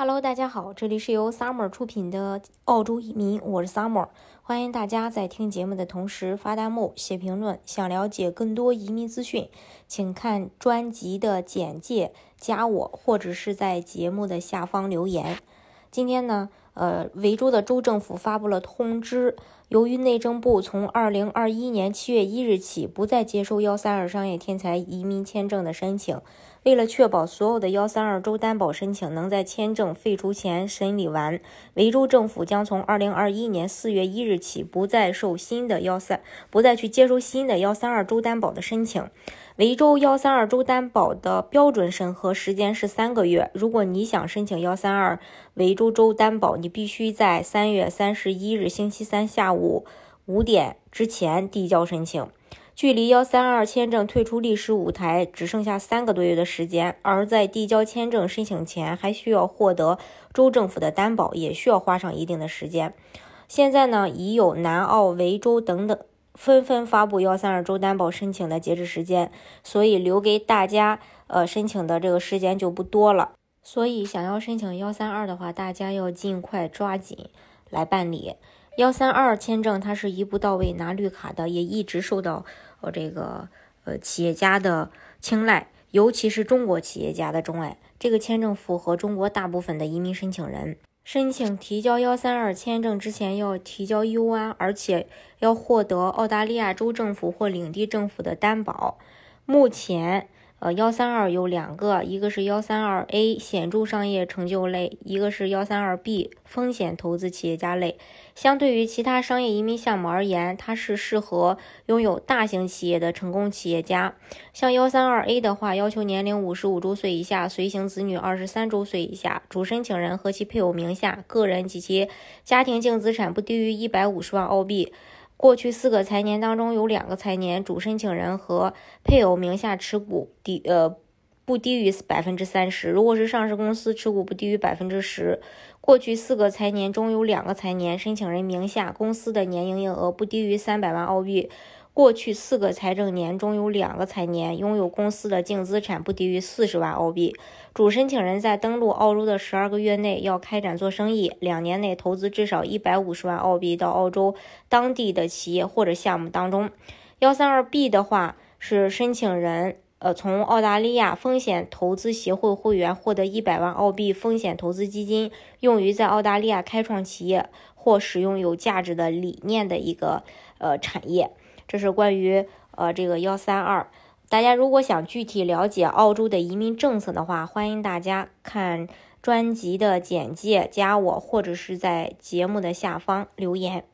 Hello，大家好，这里是由 Summer 出品的澳洲移民，我是 Summer，欢迎大家在听节目的同时发弹幕、写评论。想了解更多移民资讯，请看专辑的简介，加我或者是在节目的下方留言。今天呢，呃，维州的州政府发布了通知，由于内政部从二零二一年七月一日起不再接收幺三二商业天才移民签证的申请，为了确保所有的幺三二州担保申请能在签证废除前审理完，维州政府将从二零二一年四月一日起不再受新的幺三，不再去接收新的幺三二州担保的申请。维州幺三二州担保的标准审核时间是三个月。如果你想申请幺三二维州州担保，你必须在三月三十一日星期三下午五点之前递交申请。距离幺三二签证退出历史舞台只剩下三个多月的时间，而在递交签证申请前，还需要获得州政府的担保，也需要花上一定的时间。现在呢，已有南澳、维州等等。纷纷发布幺三二州担保申请的截止时间，所以留给大家呃申请的这个时间就不多了。所以想要申请幺三二的话，大家要尽快抓紧来办理幺三二签证。它是一步到位拿绿卡的，也一直受到呃这个呃企业家的青睐，尤其是中国企业家的钟爱。这个签证符合中国大部分的移民申请人。申请提交幺三二签证之前要提交 U 安，而且要获得澳大利亚州政府或领地政府的担保。目前。呃，幺三二有两个，一个是幺三二 A 显著商业成就类，一个是幺三二 B 风险投资企业家类。相对于其他商业移民项目而言，它是适合拥有大型企业的成功企业家。像幺三二 A 的话，要求年龄五十五周岁以下，随行子女二十三周岁以下，主申请人和其配偶名下个人及其家庭净资产不低于一百五十万澳币。过去四个财年当中，有两个财年主申请人和配偶名下持股低呃不低于百分之三十。如果是上市公司，持股不低于百分之十。过去四个财年中有两个财年申请人名下公司的年营业额不低于三百万澳币。过去四个财政年中有两个财年拥有公司的净资产不低于四十万澳币。主申请人在登陆澳洲的十二个月内要开展做生意，两年内投资至少一百五十万澳币到澳洲当地的企业或者项目当中。幺三二 B 的话是申请人呃从澳大利亚风险投资协会会员获得一百万澳币风险投资基金，用于在澳大利亚开创企业或使用有价值的理念的一个呃产业。这是关于呃这个幺三二，大家如果想具体了解澳洲的移民政策的话，欢迎大家看专辑的简介，加我或者是在节目的下方留言。